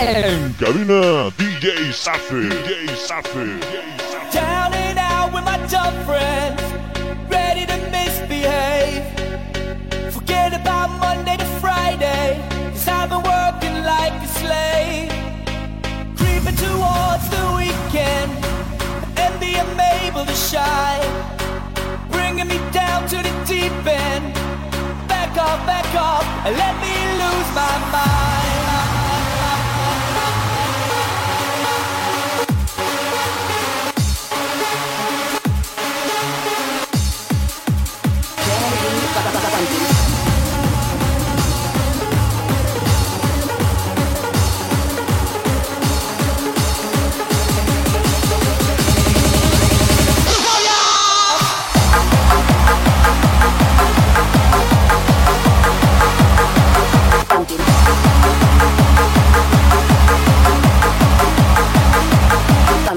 En cabina, DJ Safi. DJ Safi. Down and out with my dumb friends, ready to misbehave. Forget about Monday to Friday, cause I've been working like a slave. Creeping towards the weekend, and the unable to shine. Bringing me down to the deep end. Back off, back off, and let me lose my mind.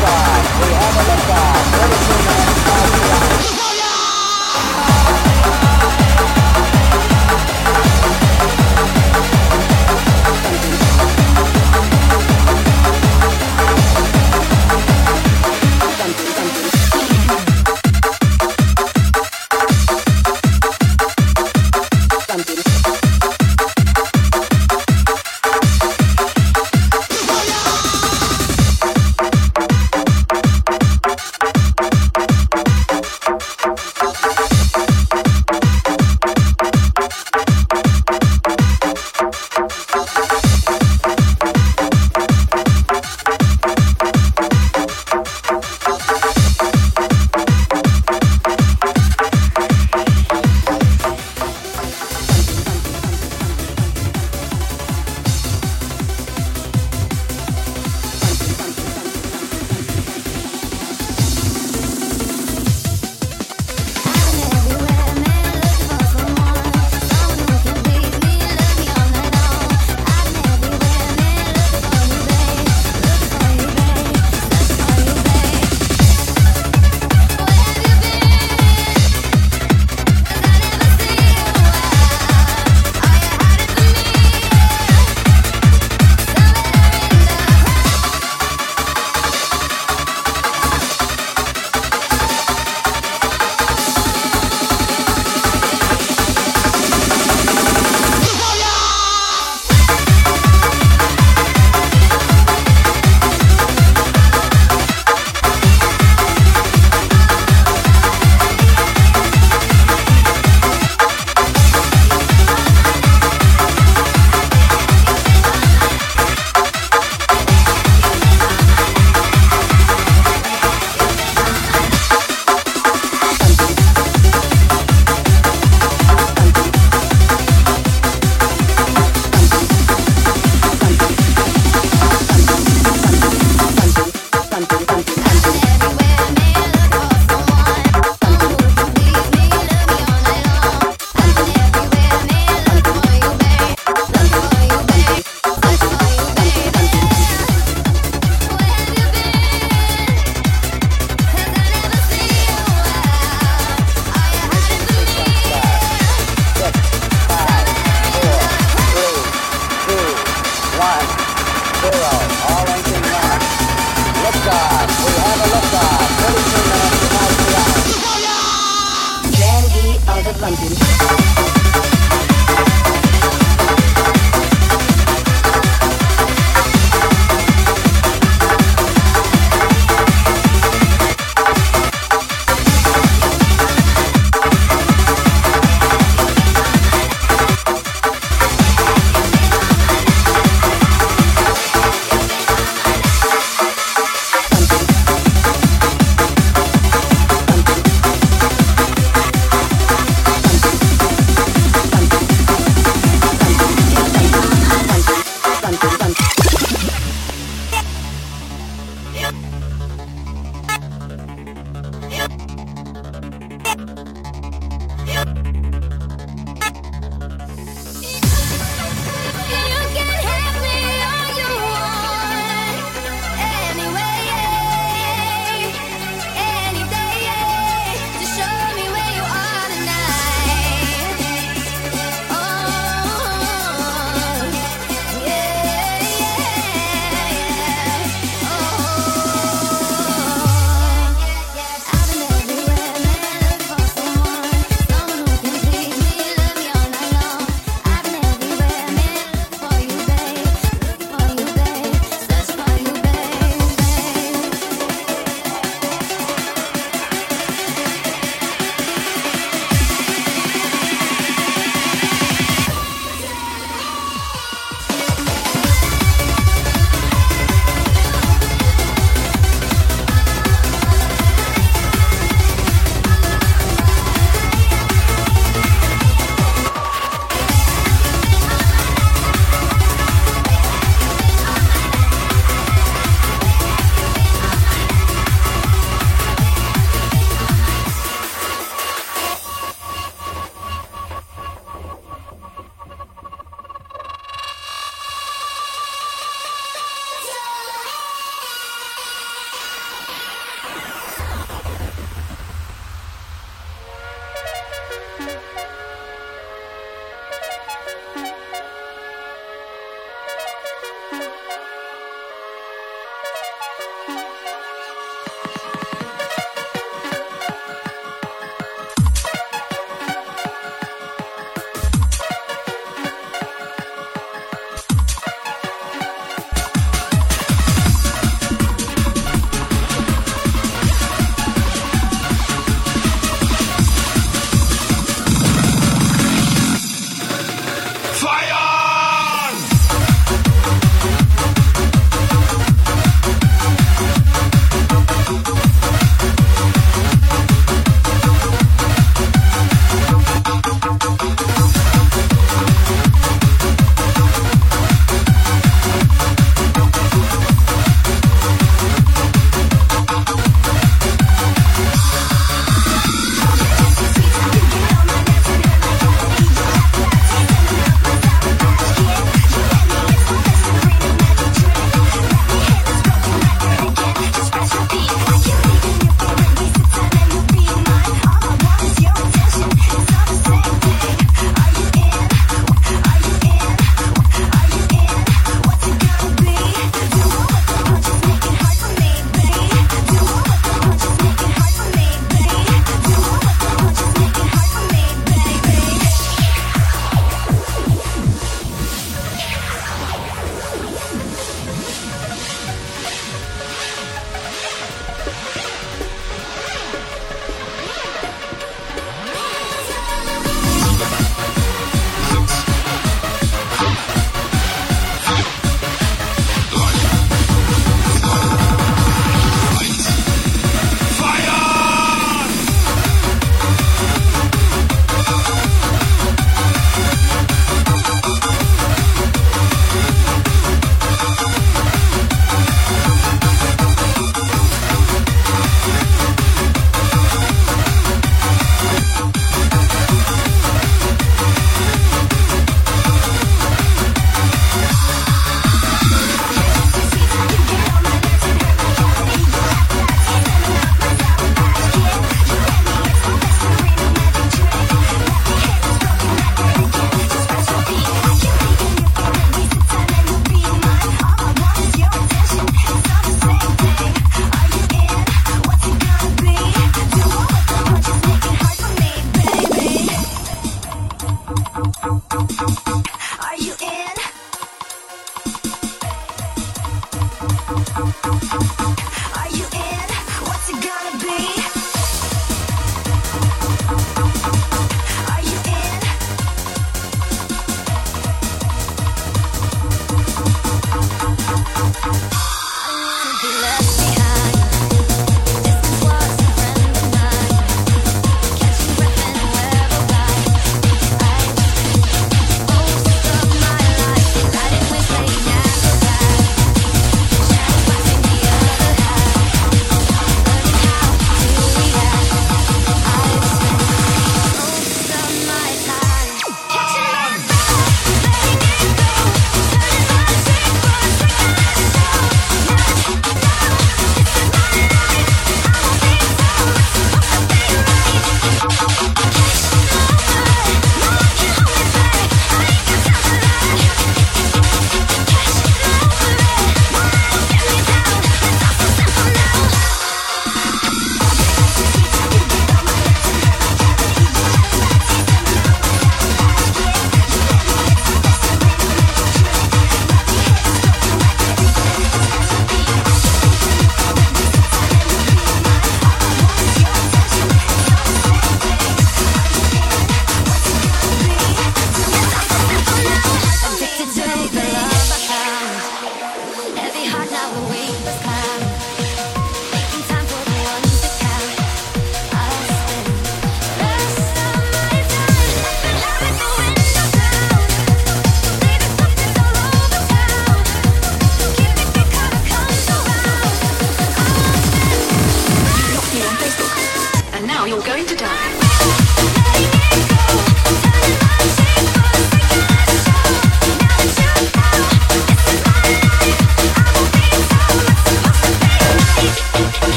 liftoff. We have a liftoff.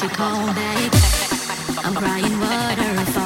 she called back. I'm crying water.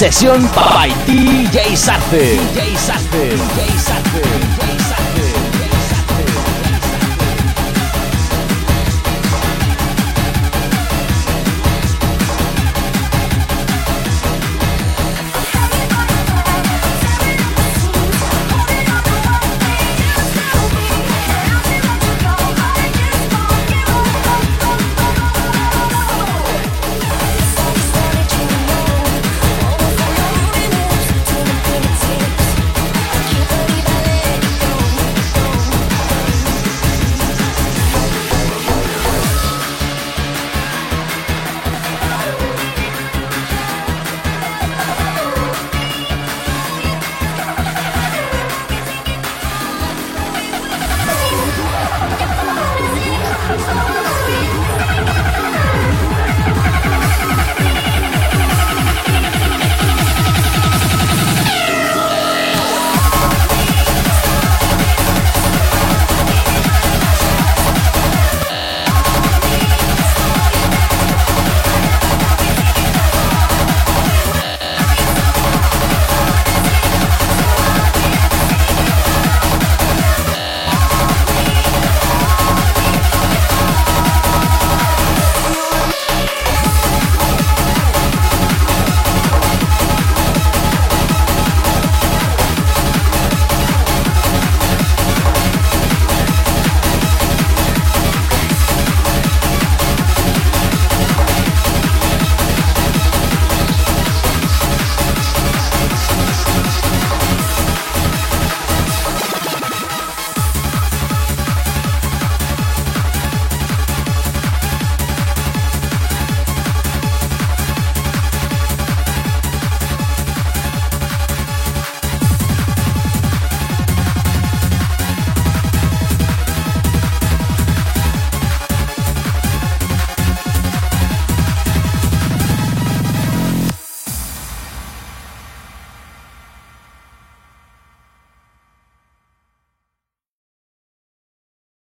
Sesión by DJ Sarce. DJ Sarce. DJ Sarce. DJ Sarce.